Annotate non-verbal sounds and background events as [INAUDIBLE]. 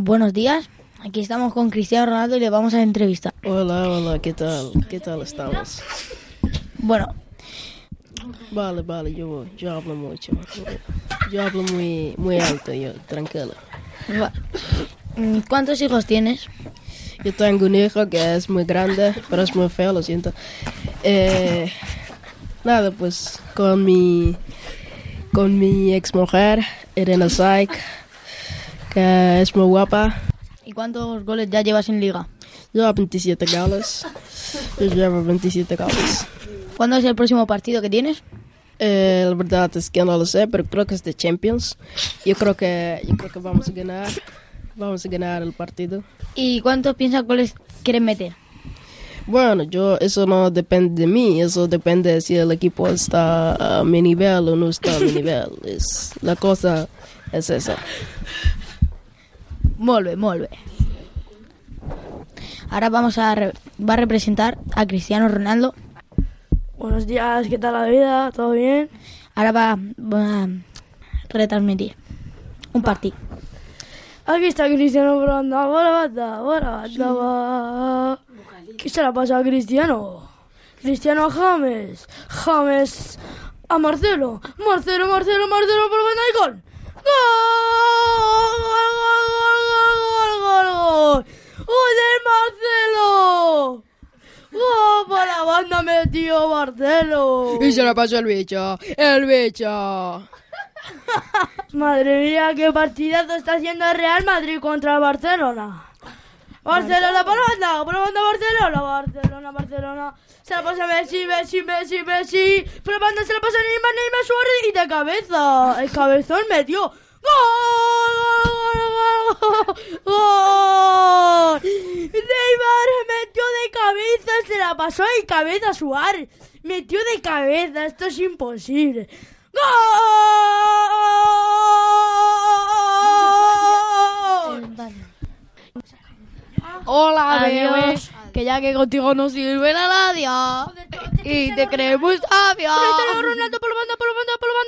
Buenos días, aquí estamos con Cristiano Ronaldo y le vamos a entrevistar. Hola, hola, ¿qué tal? ¿Qué tal estamos? Bueno, Vale, vale, yo, yo hablo mucho. Yo hablo muy, muy alto, yo, tranquilo. ¿cuántos hijos tienes? Yo tengo un hijo que es muy grande, pero es muy feo, lo siento. Eh, nada, pues con mi, con mi ex mujer, Irene Saik, que es muy guapa. ¿Y cuántos goles ya llevas en liga? Lleva 27 goles. Yo llevo 27 goles. ¿Cuándo es el próximo partido que tienes? Eh, la verdad es que no lo sé, pero creo que es de Champions. Yo creo que, yo creo que vamos a ganar. Vamos a ganar el partido. ¿Y cuántos piensas goles quieres meter? Bueno, yo eso no depende de mí, eso depende si el equipo está a mi nivel o no está a mi nivel. Es, la cosa es esa. Molve, molve. Ahora vamos a re- va a representar a Cristiano Ronaldo. Buenos días, ¿qué tal la vida? ¿Todo bien? Ahora va, va a retransmitir un partido. Aquí está Cristiano Ronaldo, banda, bola banda, va. ¿Qué se la pasa a Cristiano? Cristiano a James, James a Marcelo, Marcelo, Marcelo, Marcelo por banda y gol. ¡Gol! ¡Gol, gol, gol, gol, gol, gol! ¡Gol de Marcelo! ¡Gol por metió Marcelo! Y se la pasó el bicho, el bicho. [LAUGHS] Madre mía, qué partidazo está haciendo el Real Madrid contra el Barcelona. Barcelona por banda, por banda Barcelona, Barcelona, Barcelona. Se la pasa Messi, Messi, Messi, Messi. Por banda se la pasa Neymar, Neymar Suárez y de cabeza. El cabezón metió. ¡Gol! ¡Gol! ¡Gol! ¡Gol! Neymar metió de cabeza, se la pasó de cabeza a Suárez. Metió de cabeza, esto es imposible. ¡Gol! Hola, Adiós. que ya que contigo no sirve la radio y te creemos sabio. Ronaldo por la banda, por la banda, por la banda.